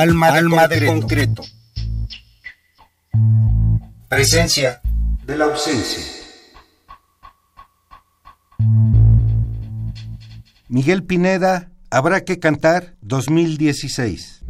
Alma, de, Alma concreto. de concreto. Presencia de la ausencia. Miguel Pineda, Habrá que cantar 2016.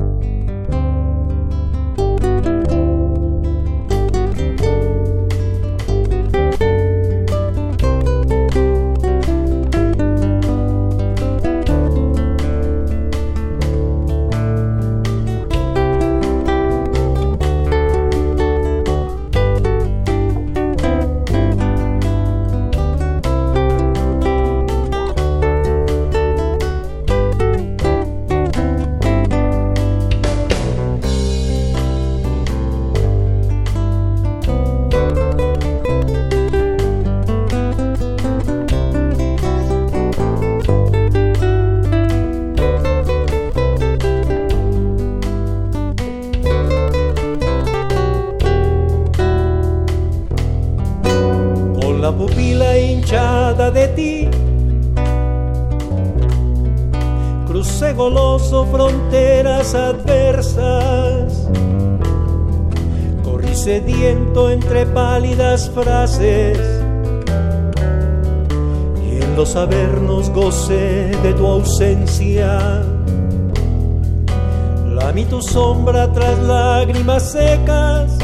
Secas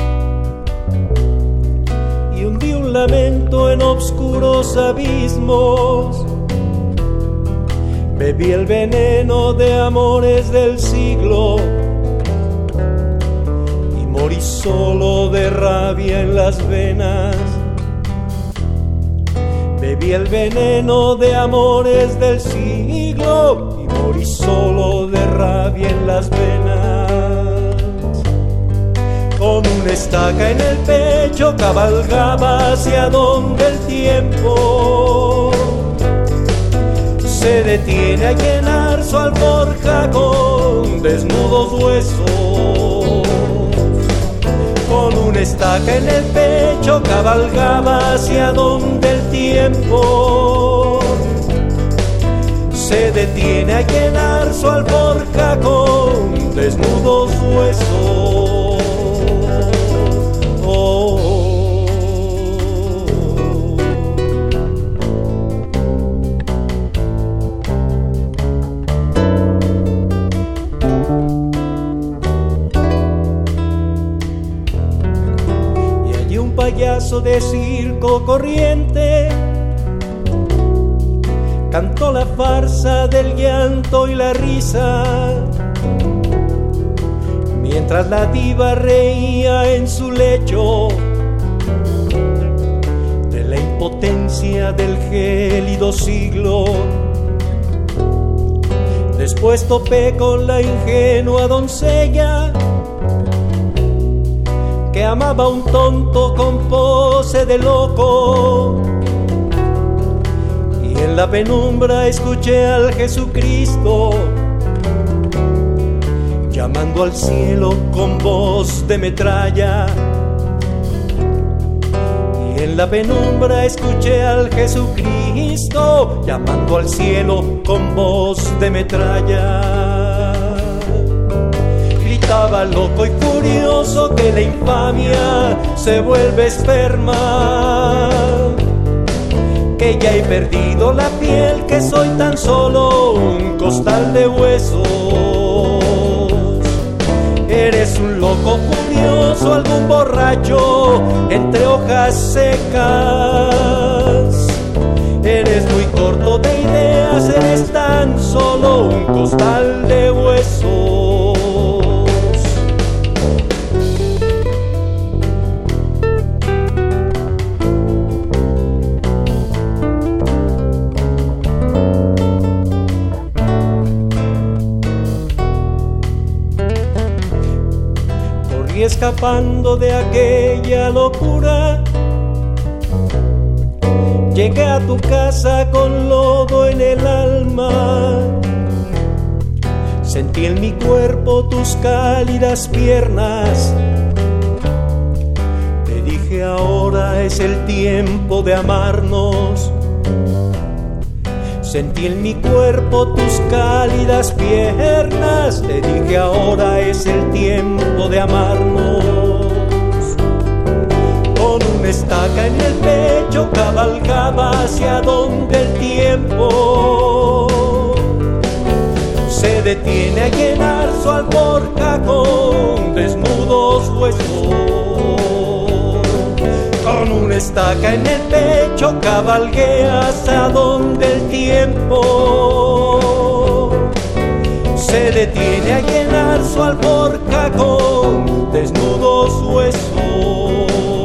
y hundí un lamento en oscuros abismos. Bebí el veneno de amores del siglo morí solo de rabia en las venas. Bebí el veneno de amores del siglo y morí solo de rabia en las venas. Con una estaca en el pecho cabalgaba hacia donde el tiempo se detiene a llenar su alforja con desnudos huesos con una estaca en el pecho cabalgaba hacia donde el tiempo se detiene a llenar su alforja con desnudos huesos. De circo corriente. Cantó la farsa del llanto y la risa. Mientras la diva reía en su lecho de la impotencia del gélido siglo. Después topé con la ingenua doncella que amaba un tonto con pose de loco. Y en la penumbra escuché al Jesucristo llamando al cielo con voz de metralla. Y en la penumbra escuché al Jesucristo llamando al cielo con voz de metralla. Estaba loco y furioso que la infamia se vuelve esperma. Que ya he perdido la piel, que soy tan solo un costal de huesos. Eres un loco furioso, algún borracho entre hojas secas. Eres muy corto de ideas, eres tan solo un costal de huesos. Escapando de aquella locura. Llegué a tu casa con lodo en el alma. Sentí en mi cuerpo tus cálidas piernas. Te dije ahora es el tiempo de amarnos. Sentí en mi cuerpo tus cálidas piernas, te dije ahora es el tiempo de amarnos. Con una estaca en el pecho cabalgaba hacia donde el tiempo se detiene a llenar su alborca con desnudos huesos estaca en el pecho cabalgueas a donde el tiempo se detiene a llenar su alborca con desnudos huesos.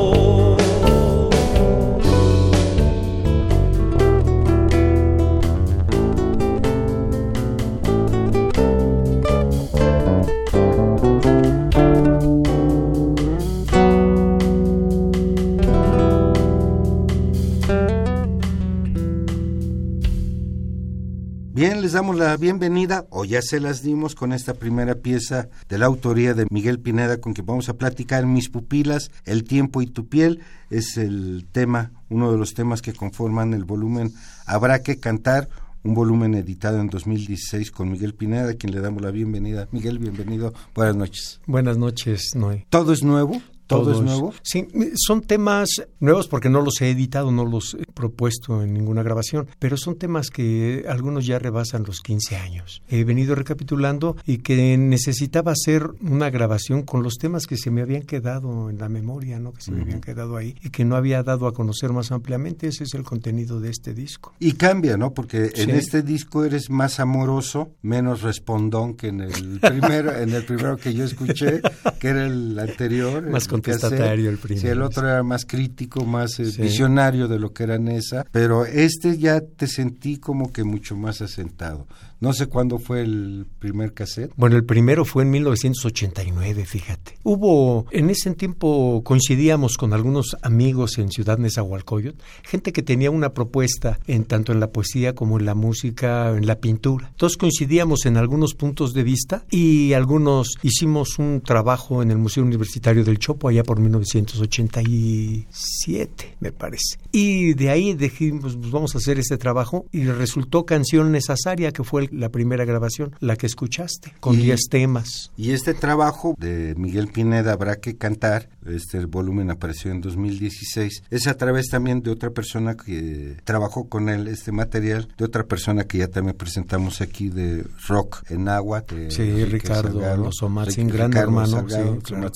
Damos la bienvenida, o ya se las dimos con esta primera pieza de la autoría de Miguel Pineda, con quien vamos a platicar Mis pupilas, El tiempo y tu piel. Es el tema, uno de los temas que conforman el volumen Habrá que cantar, un volumen editado en 2016 con Miguel Pineda, a quien le damos la bienvenida. Miguel, bienvenido. Buenas noches. Buenas noches, Noé. ¿Todo es nuevo? ¿Todo es nuevo? Sí, son temas nuevos porque no los he editado, no los he propuesto en ninguna grabación, pero son temas que algunos ya rebasan los 15 años. He venido recapitulando y que necesitaba hacer una grabación con los temas que se me habían quedado en la memoria, ¿no? que se me habían quedado ahí y que no había dado a conocer más ampliamente. Ese es el contenido de este disco. Y cambia, ¿no? Porque en este disco eres más amoroso, menos respondón que en el primero, en el primero que yo escuché, que era el anterior. Más contestatario el primero. Sí, el otro era más crítico, más eh, visionario de lo que era Nesa, pero este ya te sentí como que mucho más asentado. No sé cuándo fue el primer cassette. Bueno, el primero fue en 1989, fíjate. Hubo, en ese tiempo coincidíamos con algunos amigos en Ciudad Nezahualcóyotl, gente que tenía una propuesta en tanto en la poesía como en la música, en la pintura. Todos coincidíamos en algunos puntos de vista y algunos hicimos un trabajo en el Museo Universitario del Chopo allá por 1987, me parece. Y de ahí dijimos, pues vamos a hacer este trabajo y resultó Canción Necesaria, que fue la primera grabación, la que escuchaste, con 10 temas. Y este trabajo de Miguel Pineda, Habrá que cantar, este volumen apareció en 2016, es a través también de otra persona que trabajó con él este material, de otra persona que ya también presentamos aquí de rock en agua. sí, Ricardo Somatzin, gran hermano.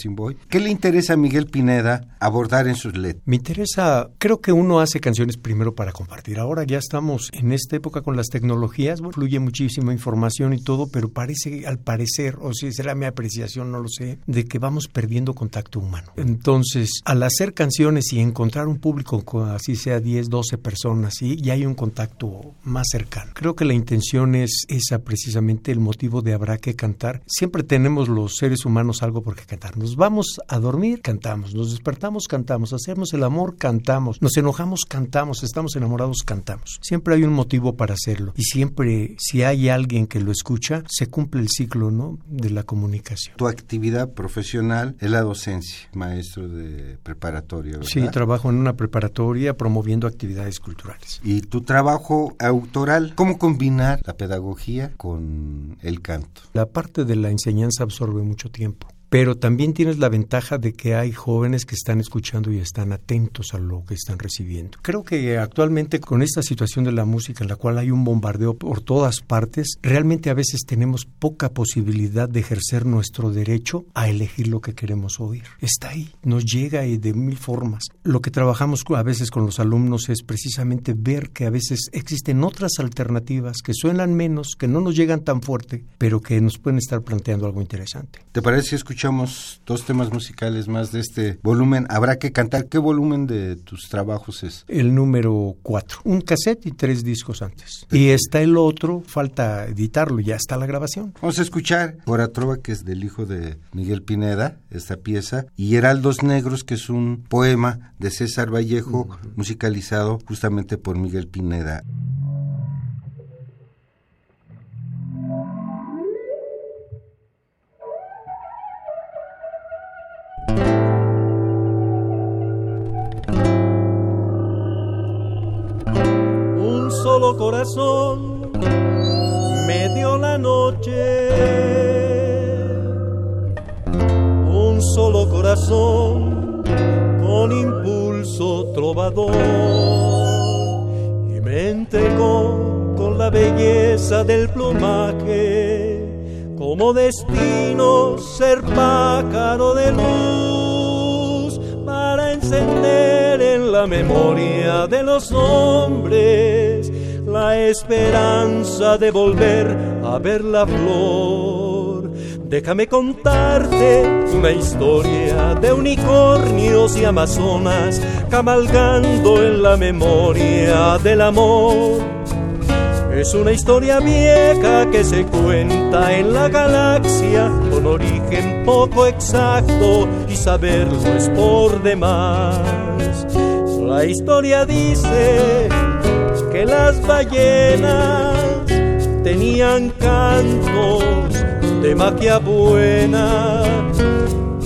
Boy. ¿Qué le interesa a Miguel Pineda abordar en sus letras? Me interesa, creo que uno hace canciones primero para compartir. Ahora ya estamos en esta época con las tecnologías, fluye mucho muchísima información y todo, pero parece, al parecer, o si será mi apreciación, no lo sé, de que vamos perdiendo contacto humano. Entonces, al hacer canciones y encontrar un público, así sea 10, 12 personas, ¿sí? ya hay un contacto más cercano. Creo que la intención es esa precisamente el motivo de habrá que cantar. Siempre tenemos los seres humanos algo por qué cantar. Nos vamos a dormir, cantamos. Nos despertamos, cantamos. Hacemos el amor, cantamos. Nos enojamos, cantamos. Estamos enamorados, cantamos. Siempre hay un motivo para hacerlo. Y siempre, si hay hay alguien que lo escucha, se cumple el ciclo ¿no? de la comunicación. Tu actividad profesional es la docencia, maestro de preparatoria. ¿verdad? Sí, trabajo en una preparatoria promoviendo actividades culturales. Y tu trabajo autoral, ¿cómo combinar la pedagogía con el canto? La parte de la enseñanza absorbe mucho tiempo pero también tienes la ventaja de que hay jóvenes que están escuchando y están atentos a lo que están recibiendo. Creo que actualmente con esta situación de la música en la cual hay un bombardeo por todas partes, realmente a veces tenemos poca posibilidad de ejercer nuestro derecho a elegir lo que queremos oír. Está ahí, nos llega y de mil formas. Lo que trabajamos a veces con los alumnos es precisamente ver que a veces existen otras alternativas que suenan menos, que no nos llegan tan fuerte, pero que nos pueden estar planteando algo interesante. ¿Te parece escuchar escuchamos dos temas musicales más de este volumen. Habrá que cantar. ¿Qué volumen de tus trabajos es? El número cuatro. Un cassette y tres discos antes. Y está el otro, falta editarlo, ya está la grabación. Vamos a escuchar Trova, que es del hijo de Miguel Pineda, esta pieza, y Heraldos Negros, que es un poema de César Vallejo, musicalizado justamente por Miguel Pineda. Corazón me dio la noche. Un solo corazón con impulso trovador y me entregó con la belleza del plumaje como destino ser pájaro de luz en la memoria de los hombres la esperanza de volver a ver la flor. Déjame contarte una historia de unicornios y amazonas cabalgando en la memoria del amor. Es una historia vieja que se cuenta en la galaxia con origen poco exacto y saberlo es por demás. La historia dice que las ballenas tenían cantos de magia buena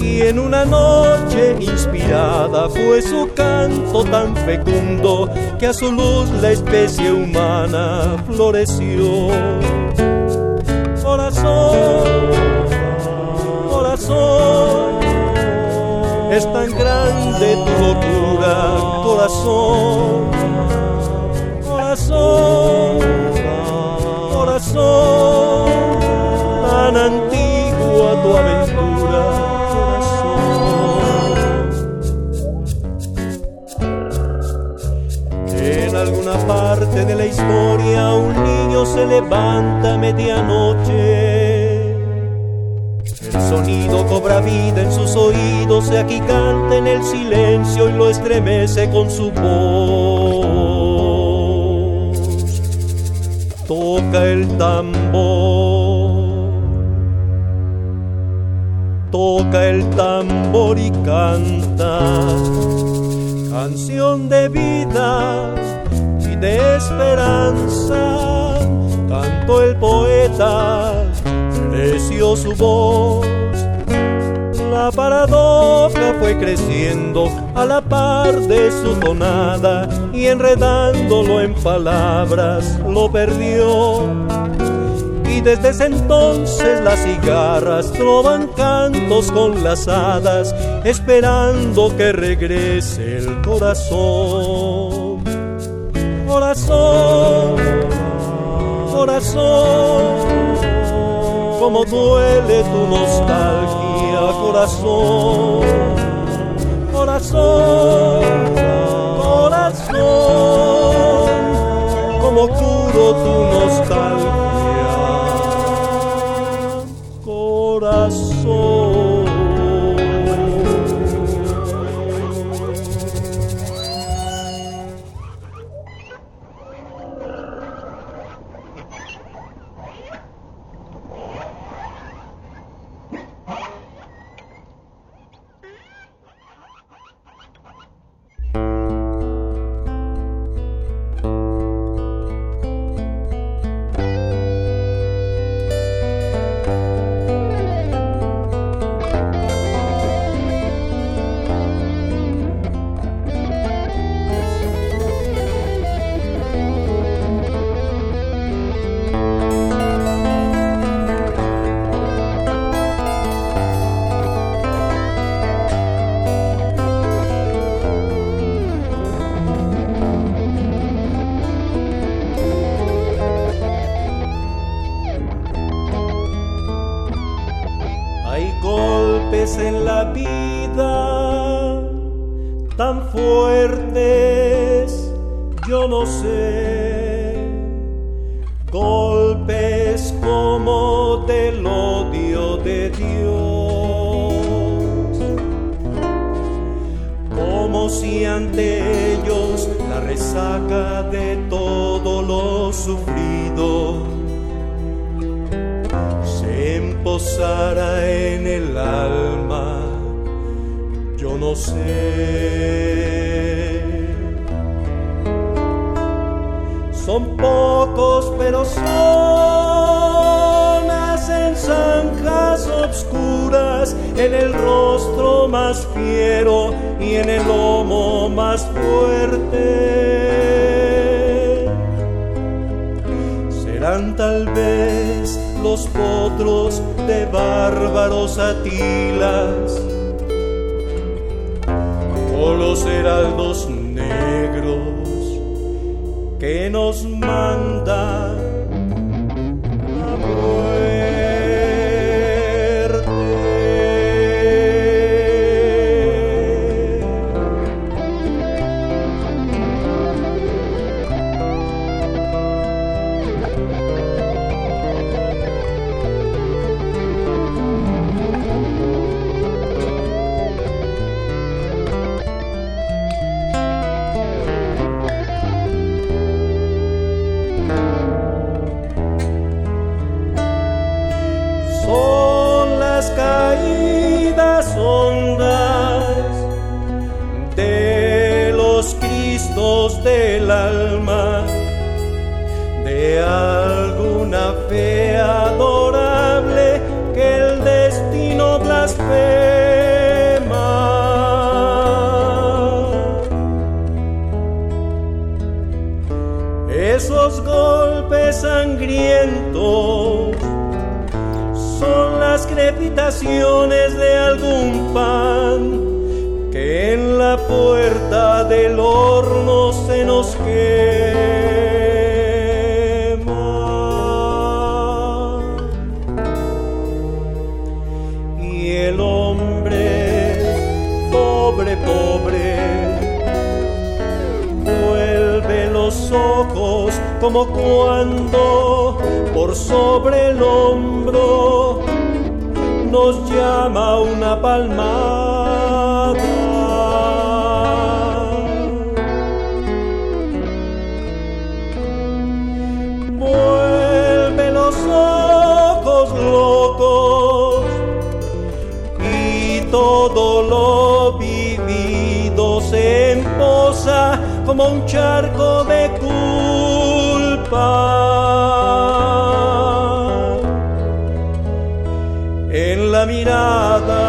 y en una noche inspirada fue su canto tan fecundo que a su luz la especie humana floreció. Corazón, corazón, es tan grande tu locura, corazón corazón, corazón, tan antigua tu aventura, se levanta a medianoche. El sonido cobra vida en sus oídos, se canta en el silencio y lo estremece con su voz. toca el tambor, toca el tambor y canta canción de vida y de esperanza. El poeta, creció su voz la paradoja fue creciendo a la par de su tonada y enredándolo en palabras lo perdió. Y desde ese entonces las cigarras troban cantos con las hadas, esperando que regrese el corazón. Corazón, corazón, como duele tu nostalgia corazón, corazón, corazón, como curo tu nostalgia, Como si ante ellos la resaca de todo lo sufrido se emposara en el alma, yo no sé. Son pocos, pero son en el rostro más fiero y en el lomo más fuerte. Serán tal vez los potros de bárbaros atilas o los heraldos negros que nos mandan como cuando por sobre el hombro nos llama una palmada. Vuelve los ojos locos y todo lo vivido se emposa como un charco de culpa. mirada.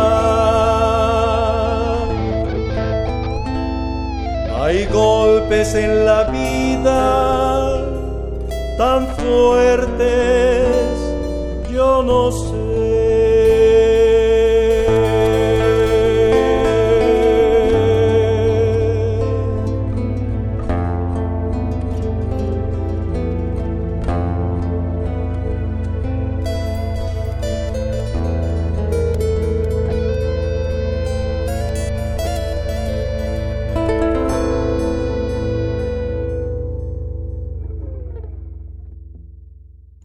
Hay golpes en la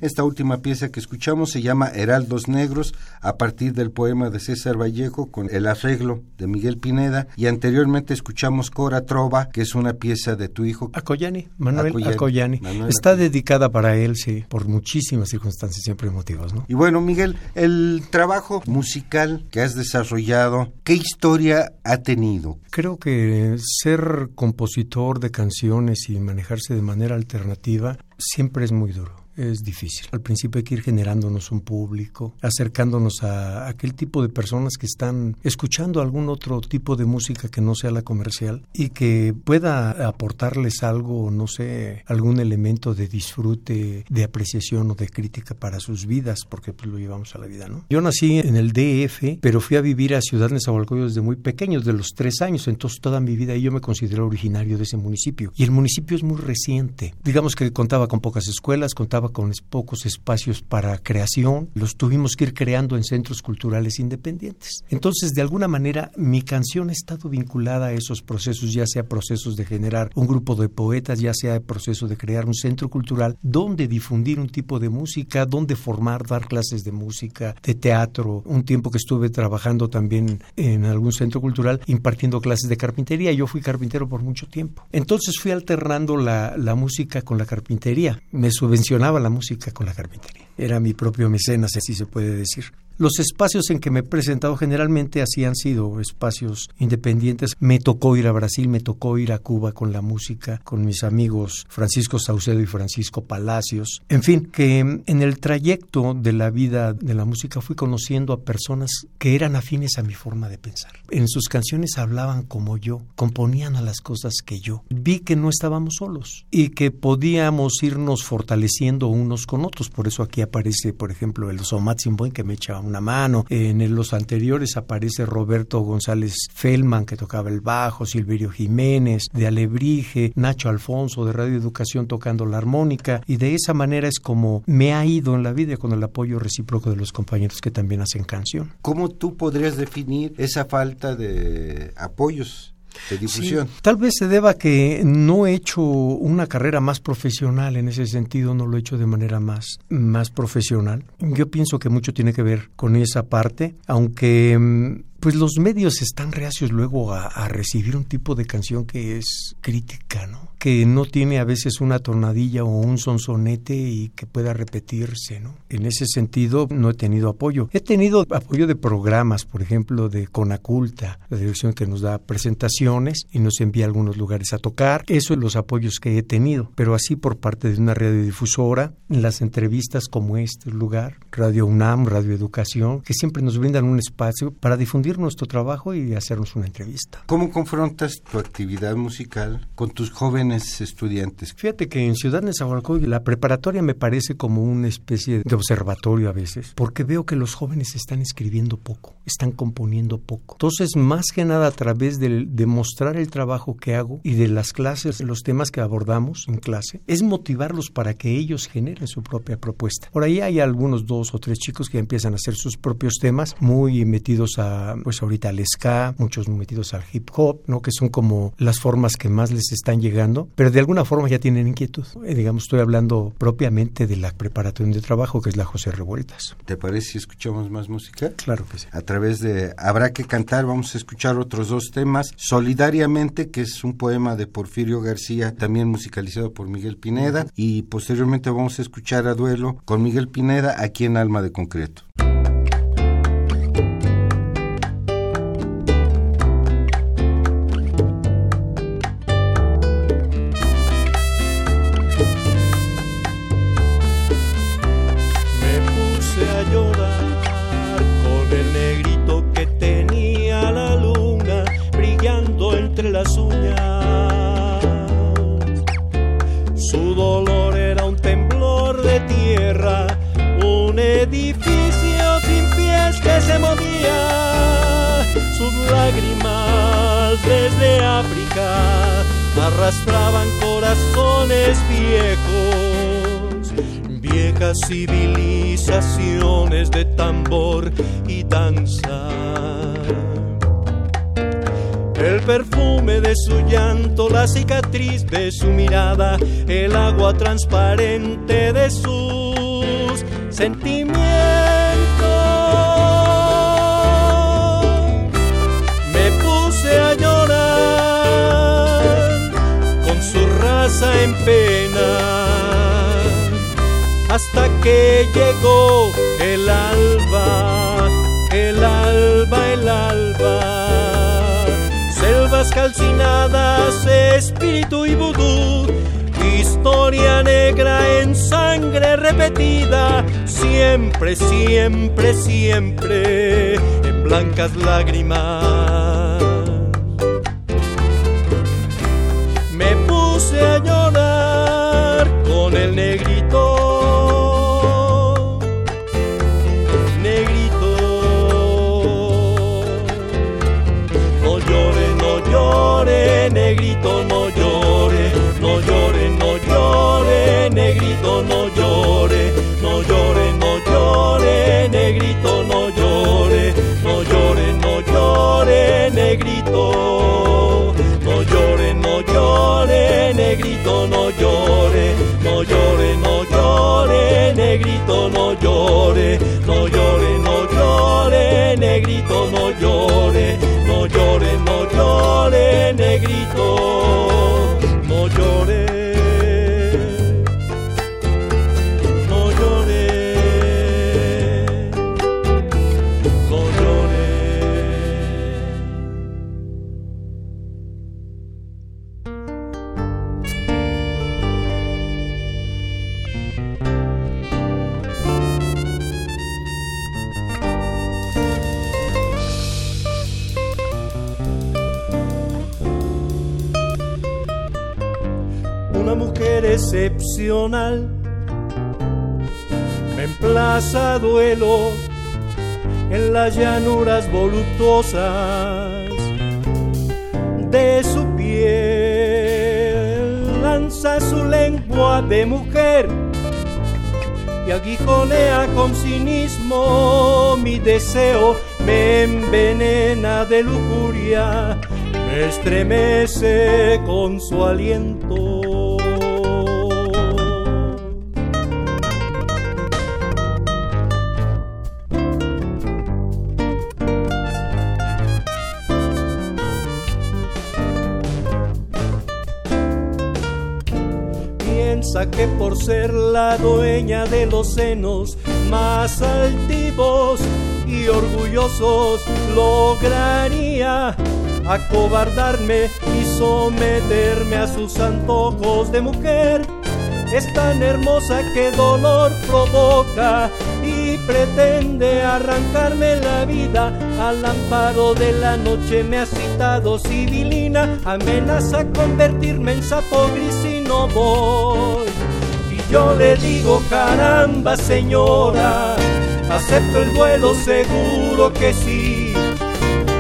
Esta última pieza que escuchamos se llama Heraldos Negros a partir del poema de César Vallejo con el arreglo de Miguel Pineda y anteriormente escuchamos Cora Trova que es una pieza de tu hijo Acoyani, Manuel Acoyani. Está dedicada para él, sí, por muchísimas circunstancias siempre emotivas, ¿no? Y bueno, Miguel, el trabajo musical que has desarrollado, ¿qué historia ha tenido? Creo que ser compositor de canciones y manejarse de manera alternativa siempre es muy duro es difícil. Al principio hay que ir generándonos un público, acercándonos a aquel tipo de personas que están escuchando algún otro tipo de música que no sea la comercial y que pueda aportarles algo, no sé, algún elemento de disfrute, de apreciación o de crítica para sus vidas, porque pues lo llevamos a la vida, ¿no? Yo nací en el DF, pero fui a vivir a Ciudad Nezahualcóyotl desde muy pequeño, de los tres años, entonces toda mi vida yo me considero originario de ese municipio. Y el municipio es muy reciente. Digamos que contaba con pocas escuelas, contaba con pocos espacios para creación, los tuvimos que ir creando en centros culturales independientes. Entonces, de alguna manera, mi canción ha estado vinculada a esos procesos, ya sea procesos de generar un grupo de poetas, ya sea el proceso de crear un centro cultural donde difundir un tipo de música, donde formar, dar clases de música, de teatro. Un tiempo que estuve trabajando también en algún centro cultural impartiendo clases de carpintería. Yo fui carpintero por mucho tiempo. Entonces fui alternando la, la música con la carpintería. Me subvencionaba la música con la carpintería. Era mi propio mecenas, así se puede decir. Los espacios en que me he presentado generalmente así han sido espacios independientes. Me tocó ir a Brasil, me tocó ir a Cuba con la música, con mis amigos Francisco Saucedo y Francisco Palacios. En fin, que en el trayecto de la vida de la música fui conociendo a personas que eran afines a mi forma de pensar. En sus canciones hablaban como yo, componían a las cosas que yo. Vi que no estábamos solos y que podíamos irnos fortaleciendo unos con otros. Por eso aquí aparece, por ejemplo, el Somat Simboin que me echaba una mano. En los anteriores aparece Roberto González Feldman que tocaba el bajo, Silverio Jiménez de Alebrije, Nacho Alfonso de Radio Educación tocando la armónica y de esa manera es como me ha ido en la vida con el apoyo recíproco de los compañeros que también hacen canción. ¿Cómo tú podrías definir esa falta de apoyos de difusión. tal vez se deba a que no he hecho una carrera más profesional en ese sentido, no lo he hecho de manera más, más profesional. Yo pienso que mucho tiene que ver con esa parte, aunque mm, pues los medios están reacios luego a, a, recibir un tipo de canción que es crítica, ¿no? Que no tiene a veces una tonadilla o un sonsonete y que pueda repetirse, ¿no? En ese sentido no he tenido apoyo. He tenido apoyo de programas, por ejemplo, de Conaculta, la dirección que nos da presentaciones y nos envía a algunos lugares a tocar. Eso es los apoyos que he tenido, pero así por parte de una radiodifusora, las entrevistas como este lugar, Radio UNAM, Radio Educación, que siempre nos brindan un espacio para difundir nuestro trabajo y hacernos una entrevista. ¿Cómo confrontas tu actividad musical con tus jóvenes estudiantes? Fíjate que en Ciudad Nezahualcóyotl la preparatoria me parece como una especie de observatorio a veces, porque veo que los jóvenes están escribiendo poco, están componiendo poco. Entonces, más que nada a través de, de mostrar el trabajo que hago y de las clases, los temas que abordamos en clase, es motivarlos para que ellos generen su propia propuesta. Por ahí hay algunos dos o tres chicos que empiezan a hacer sus propios temas, muy metidos a pues ahorita al ska, muchos metidos al hip hop, ¿no? Que son como las formas que más les están llegando, pero de alguna forma ya tienen inquietud. Eh, digamos, estoy hablando propiamente de la preparación de trabajo, que es la José Revueltas. ¿Te parece si escuchamos más música? Claro que sí. A través de Habrá que cantar, vamos a escuchar otros dos temas. Solidariamente, que es un poema de Porfirio García, también musicalizado por Miguel Pineda, y posteriormente vamos a escuchar a duelo con Miguel Pineda aquí en Alma de Concreto. Arrastraban corazones viejos, viejas civilizaciones de tambor y danza. El perfume de su llanto, la cicatriz de su mirada, el agua transparente de sus sentimientos. En pena hasta que llegó el alba, el alba, el alba. Selvas calcinadas, espíritu y vudú, historia negra en sangre repetida, siempre, siempre, siempre en blancas lágrimas. negrito, no llore, no llore, no llore, negrito, no llore, no llore, no llore, negrito, no llore, no llore, no llore, negrito, no llore. Me emplaza duelo en las llanuras voluptuosas de su piel. Lanza su lengua de mujer y aguijonea con cinismo mi deseo, me envenena de lujuria, me estremece con su aliento. Ser la dueña de los senos más altivos y orgullosos lograría acobardarme y someterme a sus antojos de mujer. Es tan hermosa que dolor provoca y pretende arrancarme la vida. Al amparo de la noche me ha citado civilina, amenaza convertirme en sapo gris y no voy. Yo le digo, caramba señora, acepto el duelo seguro que sí.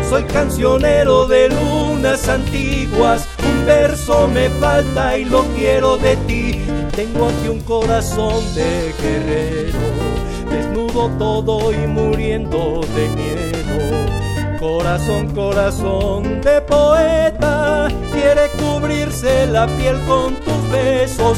Soy cancionero de lunas antiguas, un verso me falta y lo quiero de ti. Tengo aquí un corazón de guerrero desnudo todo y muriendo de miedo. Corazón, corazón de poeta, quiere cubrirse la piel con tus besos.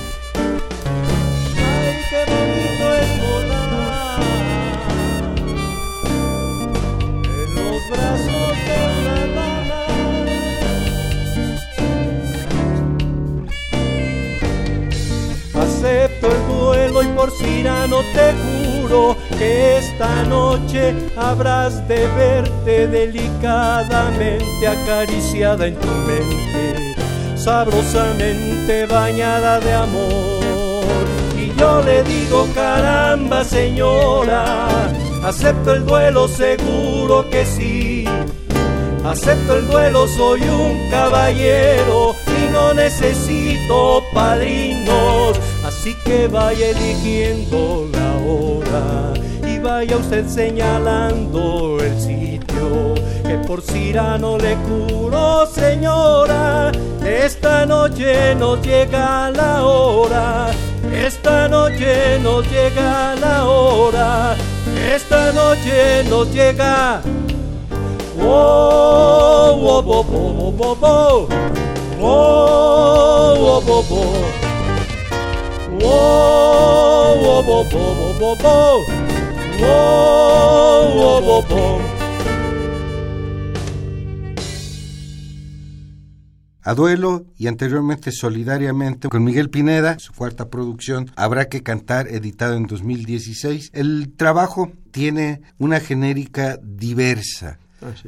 por no te juro que esta noche habrás de verte delicadamente acariciada en tu mente, sabrosamente bañada de amor. Y yo le digo, caramba señora, acepto el duelo seguro que sí. Acepto el duelo, soy un caballero y no necesito padrinos Así que vaya eligiendo la hora y vaya usted señalando el sitio que por Cirano le curo, señora. Esta noche nos llega la hora, esta noche nos llega la hora, esta noche nos llega. Oh, oh, oh, oh, oh, oh, oh, oh, oh, a duelo y anteriormente solidariamente con Miguel Pineda, su cuarta producción, Habrá que cantar, editado en 2016. El trabajo tiene una genérica diversa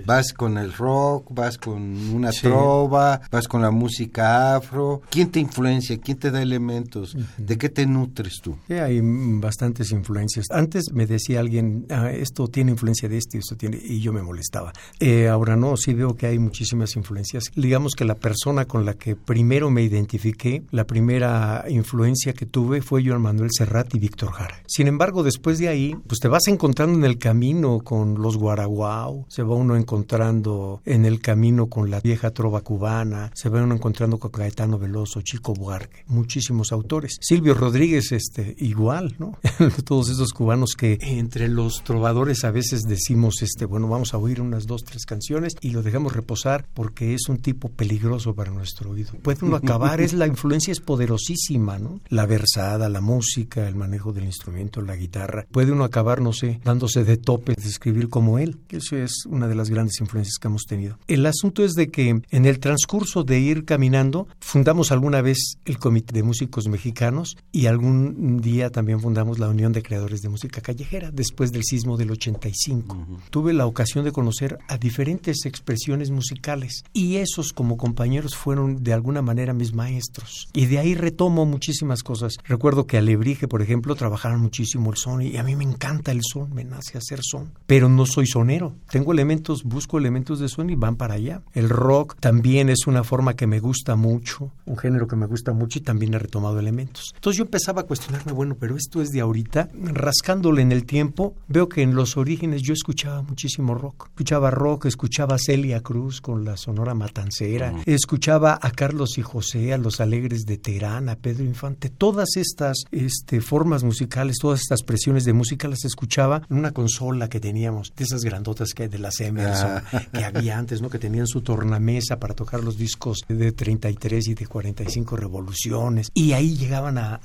Vas con el rock, vas con una trova, vas con la música afro. ¿Quién te influencia? ¿Quién te da elementos? ¿De qué te nutres tú? hay bastantes influencias. Antes me decía alguien, ah, esto tiene influencia de este, esto tiene, y yo me molestaba. Eh, ahora no, sí veo que hay muchísimas influencias. Digamos que la persona con la que primero me identifiqué, la primera influencia que tuve fue Joan Manuel Serrat y Víctor Jara. Sin embargo, después de ahí, pues te vas encontrando en el camino con los Guaraguao, se va uno encontrando en el camino con la vieja trova cubana, se va uno encontrando con Gaetano Veloso, Chico Buarque, muchísimos autores. Silvio Rodríguez, este, igual, ¿no? Todos esos cubanos que entre los trovadores a veces decimos, este, bueno, vamos a oír unas dos, tres canciones y lo dejamos reposar porque es un tipo peligroso para nuestro oído. Puede uno acabar, es la influencia es poderosísima, ¿no? La versada, la música, el manejo del instrumento, la guitarra. Puede uno acabar, no sé, dándose de topes de escribir como él. Eso es una de de las grandes influencias que hemos tenido. El asunto es de que en el transcurso de ir caminando, fundamos alguna vez el Comité de Músicos Mexicanos y algún día también fundamos la Unión de Creadores de Música Callejera, después del sismo del 85. Tuve la ocasión de conocer a diferentes expresiones musicales y esos como compañeros fueron de alguna manera mis maestros. Y de ahí retomo muchísimas cosas. Recuerdo que Alebrije, por ejemplo, trabajaron muchísimo el son y a mí me encanta el son, me nace hacer son, pero no soy sonero. Tengo elementos, busco elementos de son y van para allá. El rock también es una forma que me gusta mucho, un género que me gusta mucho y también he retomado elementos. Entonces yo empezaba a cuestionarme, bueno, pero esto es de ahorita, rascándole en el tiempo, veo que en los orígenes yo escuchaba muchísimo rock. Escuchaba rock, escuchaba a Celia Cruz con la Sonora Matancera, escuchaba a Carlos y José, a los Alegres de Terán, a Pedro Infante, todas estas este, formas musicales, todas estas presiones de música las escuchaba en una consola que teníamos, de esas grandotas que de las Emerson, ah. que había antes, ¿no? Que tenían su tornamesa para tocar los discos de 33 y de 45 revoluciones. Y ahí llegaban a,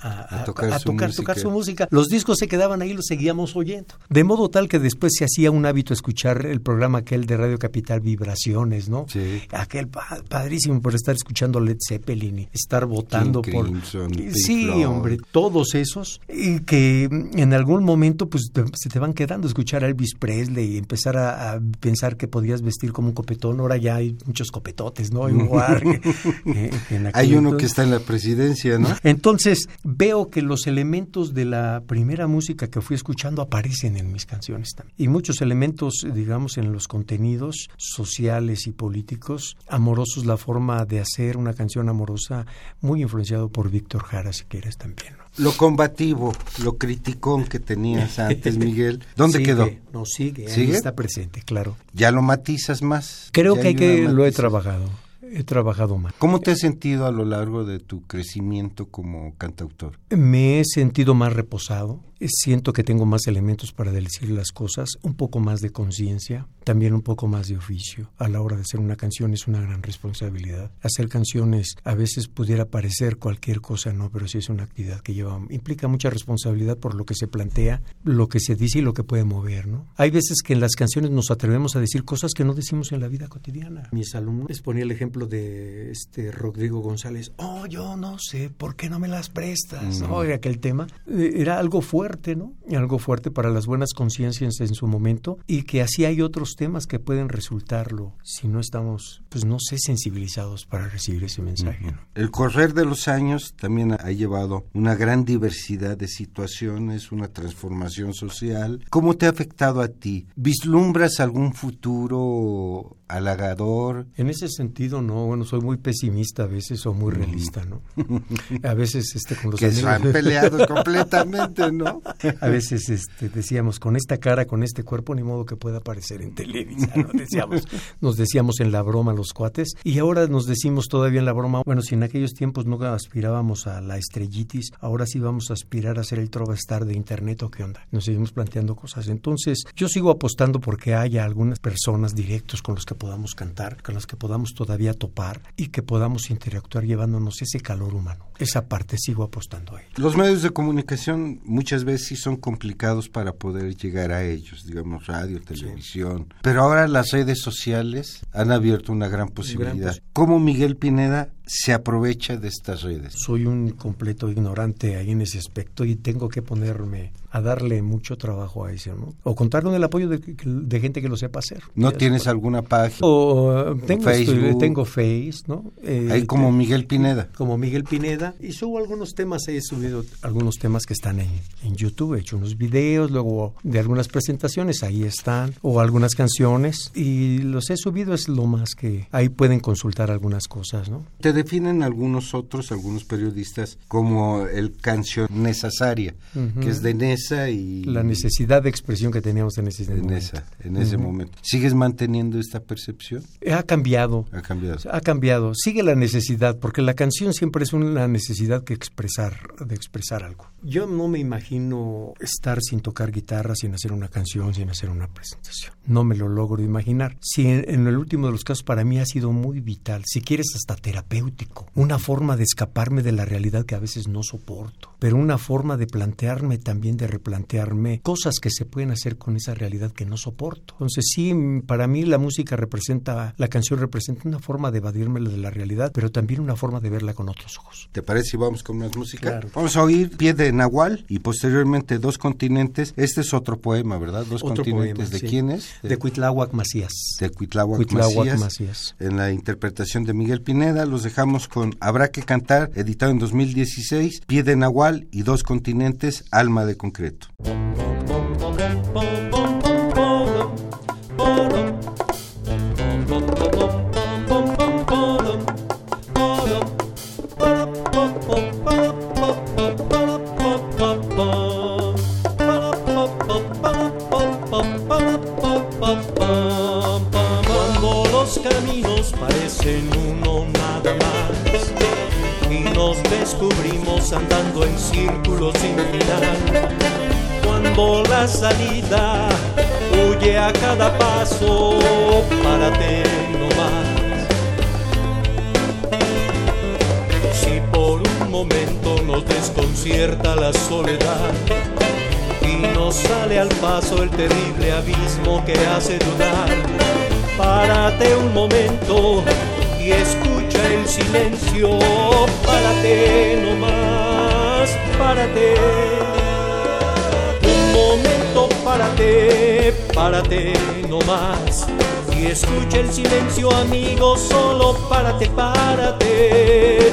tocar, su música. Los discos se quedaban ahí, los seguíamos oyendo. De modo tal que después se hacía un hábito escuchar el programa aquel de Radio Capital Vibraciones, ¿no? Sí. Aquel padrísimo por estar escuchando Led Zeppelin y estar votando por... sí, hombre, todos esos. Y que en algún momento pues se te van quedando escuchar a Elvis Presley y empezar a, pensar que podías vestir como un copetón. Ahora ya hay muchos copetotes, ¿no? hay uno que está en la presidencia, ¿no? Entonces veo que los elementos de la primera música que fui escuchando aparecen en mis canciones también. Y muchos elementos, digamos, en los contenidos sociales y políticos, amorosos, la forma de hacer una canción amorosa, muy influenciado por Víctor Jara, si quieres también. Lo combativo, lo criticón que tenías antes, Miguel, ¿dónde quedó? No, sigue, ¿Sigue? está presente, claro. ¿Ya lo matizas más? Creo que hay que lo he trabajado he trabajado más. ¿Cómo te has sentido a lo largo de tu crecimiento como cantautor? Me he sentido más reposado, siento que tengo más elementos para decir las cosas, un poco más de conciencia, también un poco más de oficio. A la hora de hacer una canción es una gran responsabilidad. Hacer canciones a veces pudiera parecer cualquier cosa, no, pero sí es una actividad que lleva implica mucha responsabilidad por lo que se plantea, lo que se dice y lo que puede mover, ¿no? Hay veces que en las canciones nos atrevemos a decir cosas que no decimos en la vida cotidiana. Mis alumnos les ponía el ejemplo de este Rodrigo González, "Oh, yo no sé, ¿por qué no me las prestas?" Mm. tema eh, era algo fuerte fuerte, ¿no? Algo fuerte para las buenas conciencias en su momento y que así hay otros temas que pueden resultarlo si no estamos, pues no sé, sensibilizados para recibir ese mensaje. El correr de los años también ha llevado una gran diversidad de situaciones, una transformación social. ¿Cómo te ha afectado a ti? ¿Vislumbras algún futuro halagador? En ese sentido, no. Bueno, soy muy pesimista a veces o muy realista, ¿no? A veces este, con los que se han peleado completamente, ¿no? A veces este, decíamos, con esta cara, con este cuerpo, ni modo que pueda aparecer en Televisa, ¿no? Decíamos, nos decíamos en la broma los cuates, y ahora nos decimos todavía en la broma, bueno, si en aquellos tiempos no aspirábamos a la estrellitis, ahora sí vamos a aspirar a ser el trovestar de Internet o qué onda. Nos seguimos planteando cosas. Entonces, yo sigo apostando porque haya algunas personas directos con los que podamos cantar, con los que podamos todavía topar y que podamos interactuar llevándonos ese calor humano. Esa parte sigo apostando ahí. Los medios de comunicación muchas veces sí son complicados para poder llegar a ellos, digamos radio, televisión. Pero ahora las redes sociales han abierto una gran posibilidad. ¿Cómo Miguel Pineda se aprovecha de estas redes? Soy un completo ignorante ahí en ese aspecto y tengo que ponerme a darle mucho trabajo a eso, ¿no? O contar con el apoyo de, gente que lo sepa hacer. ¿No tienes alguna página? O, tengo, Facebook. tengo Face, ¿no? ahí como Miguel Pineda. Como Miguel Pineda. Y subo algunos temas, he subido algunos temas que están en, en YouTube, he hecho unos videos, luego de algunas presentaciones, ahí están, o algunas canciones, y los he subido, es lo más que ahí pueden consultar algunas cosas, ¿no? Te definen algunos otros, algunos periodistas, como el canción necesaria, que es de Nesa y... La necesidad de expresión que teníamos en ese, en momento. en ese momento. ¿Sigues manteniendo esta percepción? Ha cambiado. Ha cambiado. Ha cambiado. Sigue la necesidad, porque la canción siempre es una necesidad que expresar, de expresar algo. Yo no me imagino estar sin tocar guitarra, sin hacer una canción, sin hacer una presentación. No me lo logro imaginar. Si en, en el último de los casos para mí ha sido muy vital, si quieres hasta terapéutico, terapéutico, una forma de escaparme de la realidad que a veces no soporto, pero una forma de plantearme también, de replantearme cosas que se pueden hacer con esa realidad que no soporto. Entonces sí, para mí la música representa, la canción representa una forma de evadirme de la realidad, pero también una forma de verla con otros ojos. ¿Te parece si vamos con más música? Vamos a oír Pie de Nahual y posteriormente Dos Continentes. Este es otro poema, ¿verdad? Dos Continentes. ¿De quién es? De, Cuitláhuac Macías. De Cuitláhuac, Macías, Macías. En la interpretación de Miguel Pineda los dejamos con Habrá que cantar, editado en 2016, Pie de Nahual y Dos Continentes, Alma de Concreto. Andando en círculos sin final. Cuando la salida huye a cada paso, párate no más. Si por un momento nos desconcierta la soledad y nos sale al paso el terrible abismo que hace dudar, párate un momento y escucha el silencio, párate nomás, párate. Un momento, párate, párate nomás. Y escucha el silencio, amigo, solo párate, párate.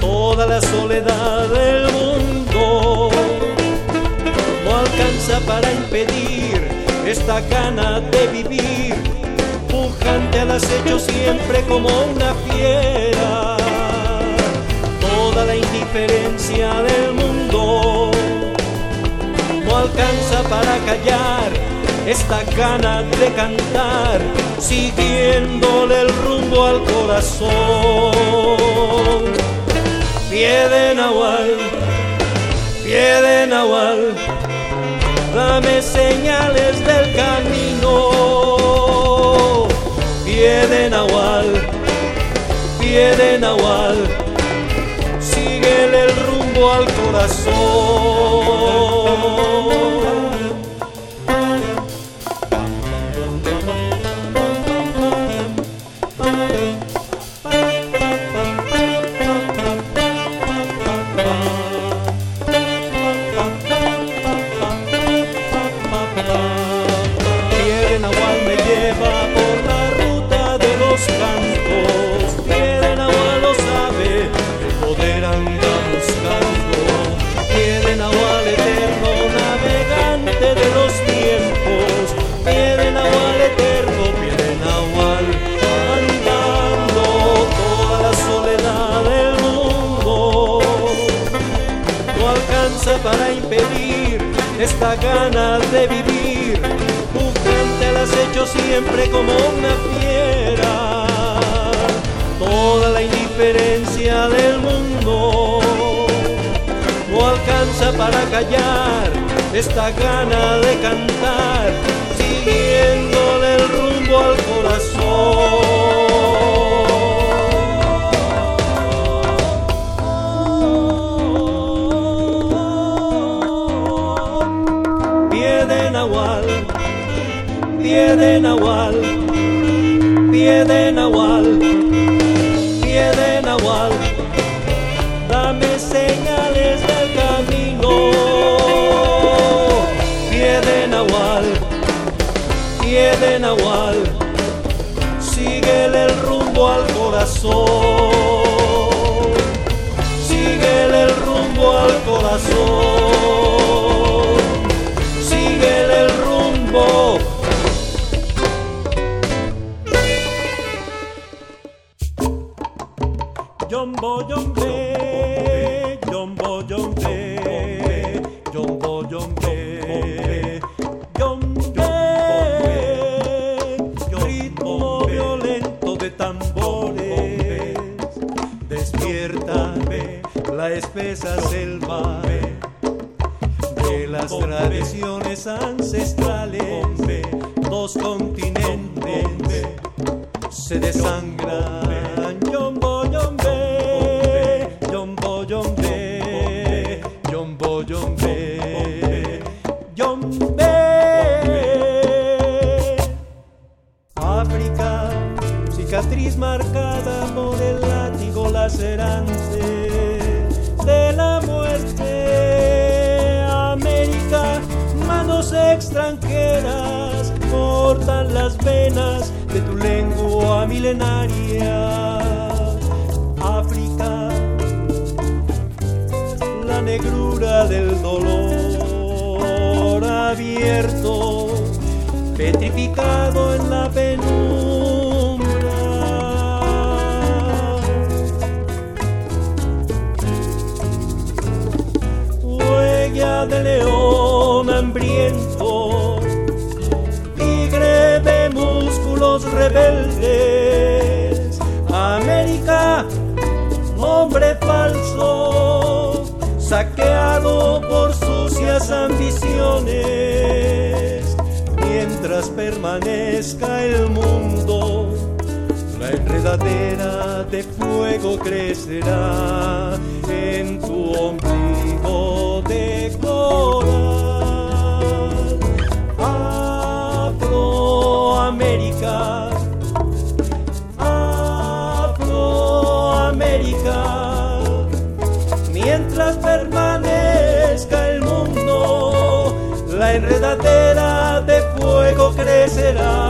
Toda la soledad del mundo no alcanza para impedir esta gana de vivir pujante al acecho siempre como una fiera. Toda la indiferencia del mundo no alcanza para callar esta gana de cantar, siguiéndole el rumbo al corazón. Pie de Nahual, pie de Nahual, dame señales del camino pie de Nahual, pie de Nahual, síguele el rumbo al corazón. Esta gana de vivir. Pujante las hecho siempre como una fiera. Toda la indiferencia del mundo no alcanza para callar esta gana de cantar, siguiéndole el rumbo al corazón. Pie de Nahual, pie de Nahual, pie de Nahual, dame señales del camino, pie de Nahual, pie de Nahual, síguele el rumbo al corazón, síguele el rumbo al corazón. espesa selva de las tradiciones ancestrales, dos continentes se desangran. Yombo, yombe, yombo, yombe, yombo, yombe, yombe. África, cicatriz marcada. Extranjeras cortan las venas de tu lengua milenaria. África, la negrura del dolor abierto, petrificado en la penumbra. Huella de león ambiciones, mientras permanezca el mundo. La enredadera de fuego crecerá en tu ombligo crecerá.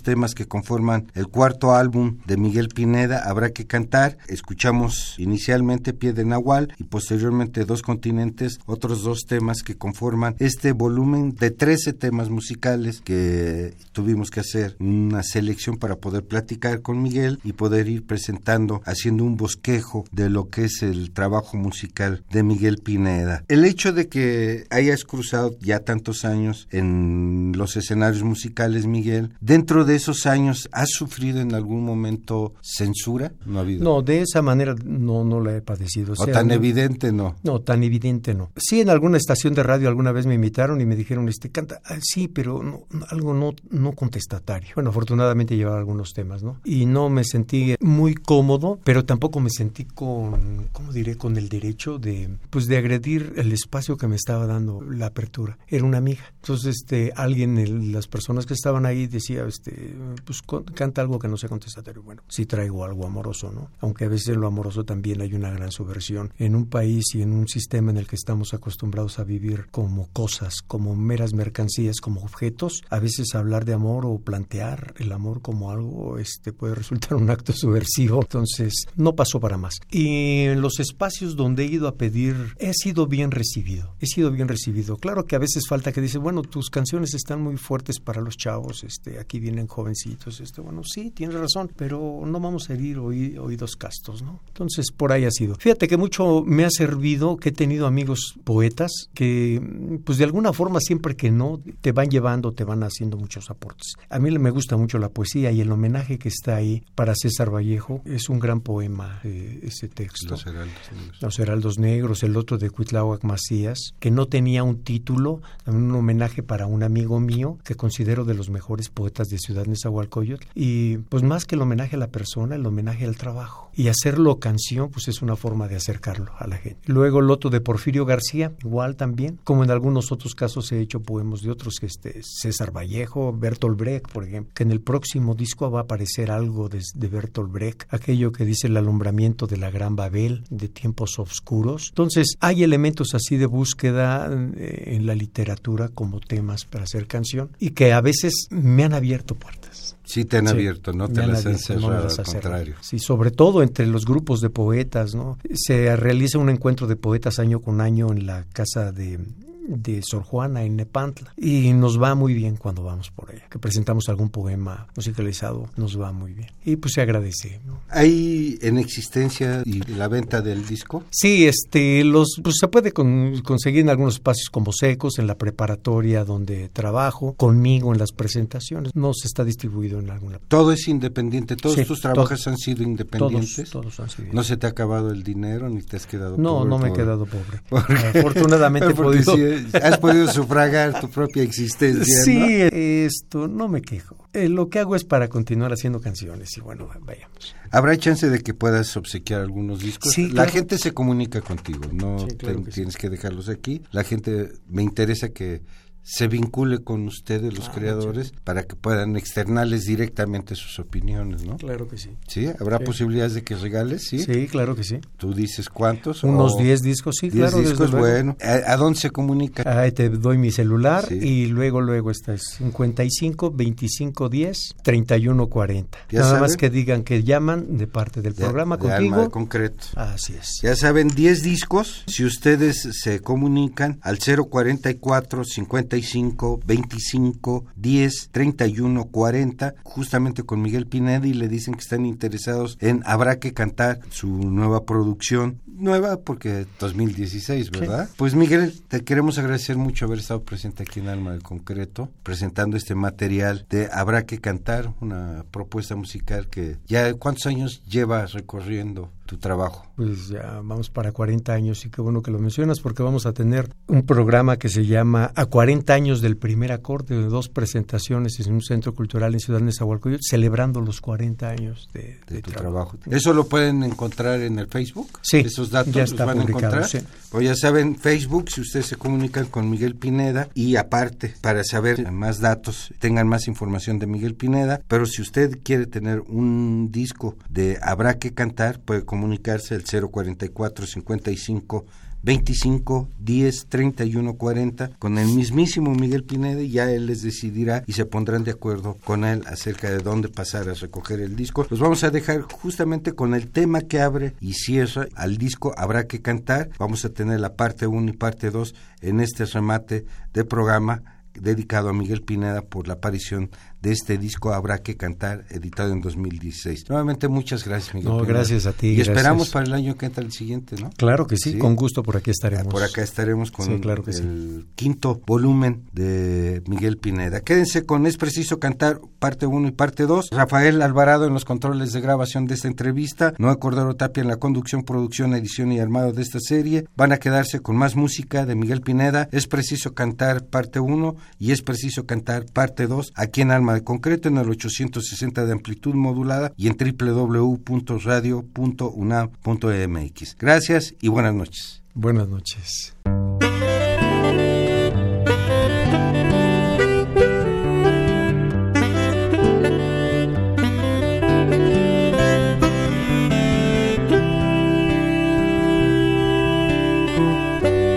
Temas que conforman el cuarto álbum de Miguel Pineda, Habrá que cantar. Escuchamos inicialmente Pie de Nahual y posteriormente Dos Continentes, otros dos temas que conforman este volumen de 13 temas musicales que tuvimos que hacer una selección para poder platicar con Miguel y poder ir presentando, haciendo un bosquejo de lo que es el trabajo musical de Miguel Pineda. El hecho de que hayas cruzado ya tantos años en los escenarios musicales, Miguel. Dentro de esos años, ¿has sufrido en algún momento censura? No ha habido. No, de esa manera no, no la he padecido. O, tan evidente no. No, tan evidente no. Sí, en alguna estación de radio alguna vez me invitaron y me dijeron, este, canta, ah, sí, pero algo no, no contestatario. Bueno, afortunadamente llevaba algunos temas, ¿no? Y no me sentí muy cómodo, pero tampoco me sentí con, ¿cómo diré? Con el derecho de, pues, de agredir el espacio que me estaba dando la apertura. Era una amiga. Entonces, este, alguien, las personas que estaban ahí decía, este, pues, canta algo que no sea contestatario. Bueno, sí traigo algo amoroso, ¿no? Aunque a veces en lo amoroso también hay una gran subversión. En un país y en un sistema en el que estamos acostumbrados a vivir como cosas, como meras mercancías, como objetos, a veces hablar de amor o plantear el amor como algo este puede resultar un acto subversivo. Entonces, no pasó para más. Y en los espacios donde he ido a pedir, he sido bien recibido. He sido bien recibido. Claro que a veces falta que dice, bueno, tus canciones están muy fuertes para los chavos, este, aquí vienen jovencitos, este, bueno, sí, tienes razón, pero no vamos a herir oídos castos, ¿no? Entonces, por ahí ha sido. Fíjate que mucho me ha servido que he tenido amigos poetas que, pues de alguna forma, siempre que no, te van llevando, te van haciendo muchos aportes. A mí me gusta mucho la poesía y el homenaje que está ahí para César Vallejo es un gran poema, eh, ese texto. Los Heraldos Negros. Los Heraldos Negros, el otro de Cuitláhuac Macías, que no tenía un título, un homenaje para un amigo mío que considero de los mejores poetas de Ciudad Nezahualcóyotl y pues más que el homenaje a la persona, el homenaje al trabajo. Y hacerlo canción pues es una forma de acercarlo a la gente. Luego el otro de Porfirio García, igual también, como en algunos otros casos he hecho poemas de otros, este César Vallejo, Bertolt Brecht, por ejemplo, que en el próximo disco va a aparecer algo de, de Bertolt Brecht, aquello que dice el alumbramiento de la Gran Babel, de tiempos oscuros. Entonces, hay elementos así de búsqueda eh, en la literatura como temas para hacer canción y que a veces me han abierto puertas. Sí, te han abierto, no te las han cerrado, al contrario. Sí, sobre todo entre los grupos de poetas, ¿no? Se realiza un encuentro de poetas año con año en la casa de de Sor Juana en Nepantla y nos va muy bien cuando vamos por allá, que presentamos algún poema musicalizado, nos va muy bien y pues se agradece. ¿Hay en existencia y la venta del disco? Sí, este, los, pues se puede conseguir en algunos espacios como secos, en la preparatoria donde trabajo, conmigo en las presentaciones, no se está distribuido en alguna. Todo es independiente, todos tus trabajos han sido independientes. Todos, han sido. ¿No se te ha acabado el dinero ni te has quedado no, pobre? No, no me he quedado pobre. Afortunadamente he podido has podido sufragar tu propia existencia. Sí, esto no me quejo. Eh, lo que hago es para continuar haciendo canciones y bueno, vayamos. ¿Habrá chance de que puedas obsequiar algunos discos? Sí, La gente se comunica contigo, no tienes que dejarlos aquí. La gente, me interesa que se vincule con ustedes, los ah, creadores, para que puedan externarles directamente sus opiniones, ¿no? Claro que sí. ¿Sí? ¿Habrá posibilidades de que regales? Sí. Sí, claro que sí. ¿Tú dices cuántos? Unos 10 discos, sí, diez claro. discos, bueno. ¿A, dónde se comunica? Te doy mi celular y luego, luego está 55 25 10 31 40. Nada más que digan que llaman de parte del programa de contigo. concreto. Así es. Ya saben, 10 discos. Si ustedes se comunican al 044 50 25 25 10 31 40 justamente con Miguel Pineda y le dicen que están interesados en Habrá que cantar su nueva producción nueva porque 2016, ¿verdad? Pues Miguel, te queremos agradecer mucho haber estado presente aquí en Alma del Concreto, presentando este material de Habrá que cantar, una propuesta musical que ya cuántos años lleva recorriendo tu trabajo? Pues ya vamos para 40 años y qué bueno que lo mencionas porque vamos a tener un programa que se llama A 40 años del primer acorde de dos presentaciones en un centro cultural en Ciudad de Nezahualcóyotl celebrando los 40 años de, tu trabajo. ¿Eso lo pueden encontrar en el Facebook? Sí. ¿Esos datos ya está los van a encontrar? Sí. Pues ya saben, Facebook, si ustedes se comunican con Miguel Pineda y aparte, para saber más datos, tengan más información de Miguel Pineda, pero si usted quiere tener un disco de Habrá que cantar, puede comunicarse al 044 55 25 10 31 40 con el mismísimo Miguel Pineda ya él les decidirá y se pondrán de acuerdo con él acerca de dónde pasar a recoger el disco. Los vamos a dejar justamente con el tema que abre y cierra al disco Habrá que cantar. Vamos a tener la parte 1 y parte 2 en este remate de programa dedicado a Miguel Pineda por la aparición de este disco Habrá que cantar, editado en 2016. Nuevamente muchas gracias, Miguel. No, gracias a ti. Y esperamos para el año que entra el siguiente, ¿no? Claro que sí, con gusto por aquí estaremos. Por acá estaremos con el quinto volumen de Miguel Pineda. Quédense con Es Preciso Cantar, parte 1 y parte 2. Rafael Alvarado en los controles de grabación de esta entrevista. Noé Cordero Tapia en la conducción, producción, edición y armado de esta serie. Van a quedarse con más música de Miguel Pineda. Es Preciso Cantar, parte 1 y Es Preciso Cantar, parte 2, aquí en Alma de Concreto, en el 860 de amplitud modulada y en www.radio.unam.mx. Gracias y buenas noches. Buenas noches.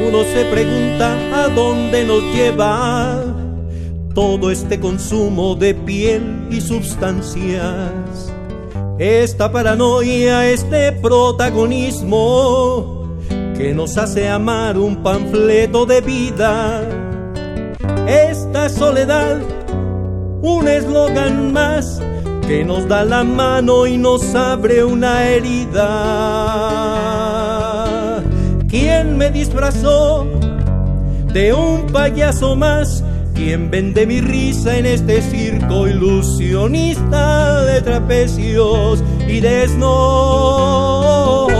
Uno se pregunta a dónde nos lleva todo este consumo de piel y sustancias. Esta paranoia, este protagonismo que nos hace amar un panfleto de vida. Esta soledad, un eslogan más que nos da la mano y nos abre una herida. ¿Quién me disfrazó de un payaso más? ¿Quién vende mi risa en este circo ilusionista de trapecios y desnudos?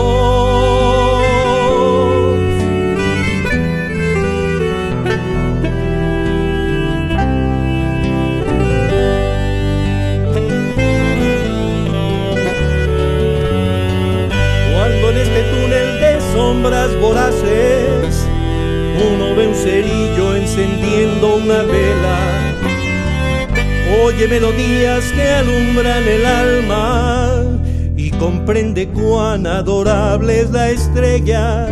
Cuando en este túnel de sombras voraces ve un cerillo encendiendo una vela. Oye melodías que alumbran el alma y comprende cuán adorable es la estrella.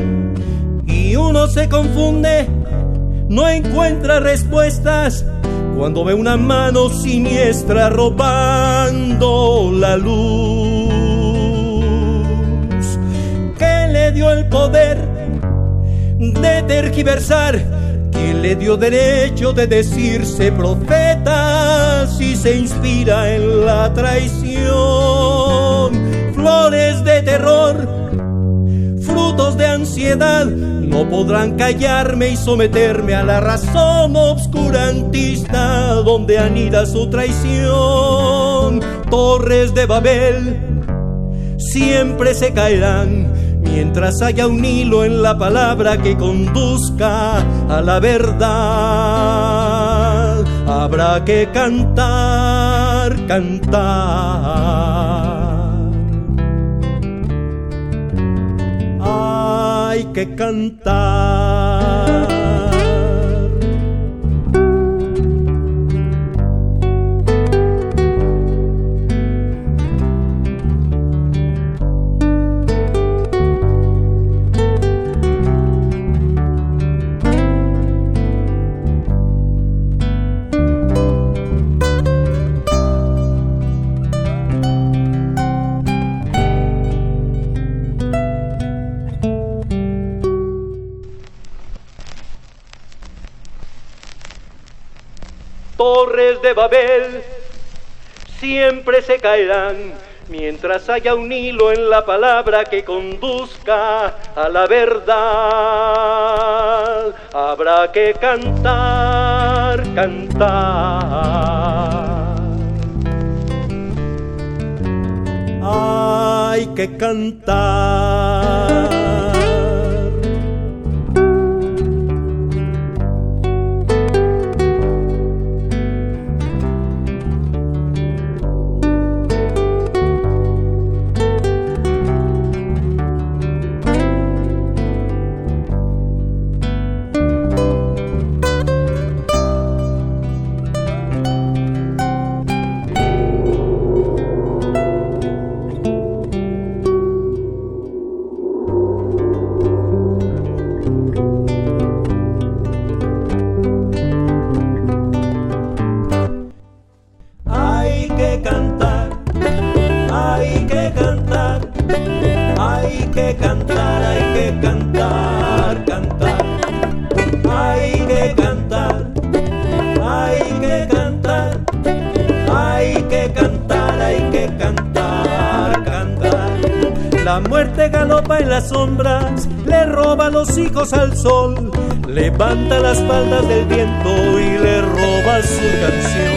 Y uno se confunde, no encuentra respuestas cuando ve una mano siniestra robando la luz. que le dio el poder de tergiversar? ¿Quién le dio derecho de decirse profeta si se inspira en la traición? Flores de terror, frutos de ansiedad, no podrán callarme y someterme a la razón obscurantista donde anida su traición. Torres de Babel siempre se caerán mientras haya un hilo en la palabra que conduzca a la verdad. Habrá que cantar, cantar. Hay que cantar. Torres de Babel siempre se caerán mientras haya un hilo en la palabra que conduzca a la verdad. Habrá que cantar, cantar. Hay que cantar. Al sol, levanta las faldas del viento y le roba su canción.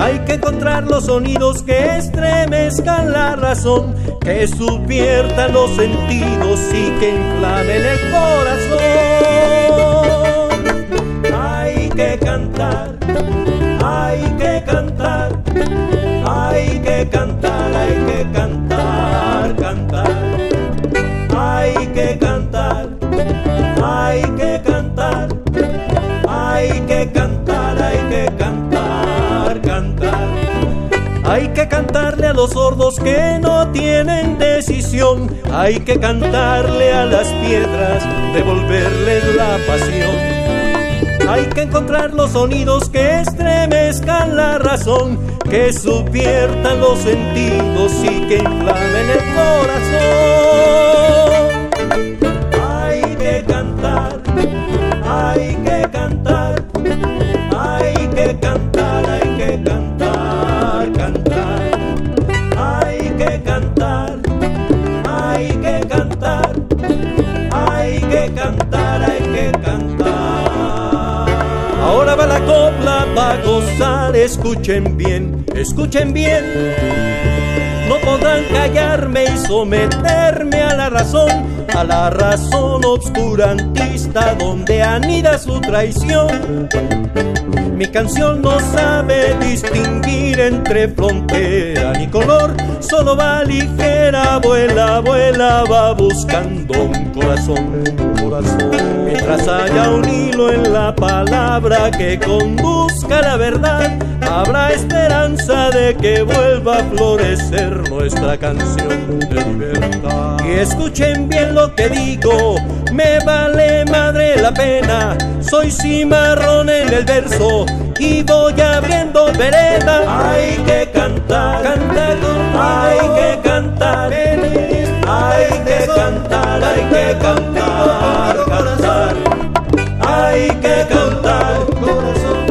Hay que encontrar los sonidos que estremezcan la razón, que subviertan los sentidos y que inflamen el corazón. Hay que cantar, hay que cantar, hay que cantar, cantarle a los sordos que no tienen decisión. Hay que cantarle a las piedras, devolverles la pasión. Hay que encontrar los sonidos que estremezcan la razón, que subviertan los sentidos y que inflamen el corazón. Copla, va a gozar, escuchen bien, escuchen bien. No podrán callarme y someterme a la razón, a la razón obscurantista donde anida su traición. Mi canción no sabe distinguir entre frontera ni color, solo va ligera, vuela, vuela, va buscando un corazón. Mientras haya un hilo en la palabra que conduzca la verdad, habrá esperanza de que vuelva a florecer nuestra canción de libertad. Y escuchen bien lo que digo, me vale madre la pena, soy cimarrón en el verso y voy abriendo vereda. Hay que cantar, cantar, hay que cantar, hay que cantar, hay que cantar, cantar. Hay que cantar,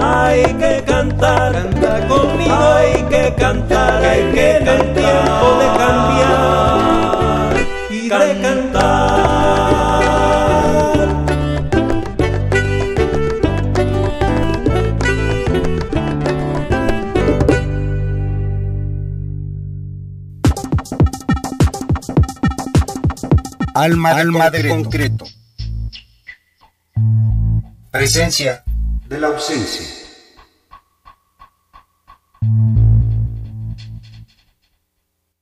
hay que cantar, canta conmigo, hay que cantar, hay que cantar, tiempo de cambiar y de cantar. Alma, de, Alma concreto. de concreto. Presencia de la ausencia.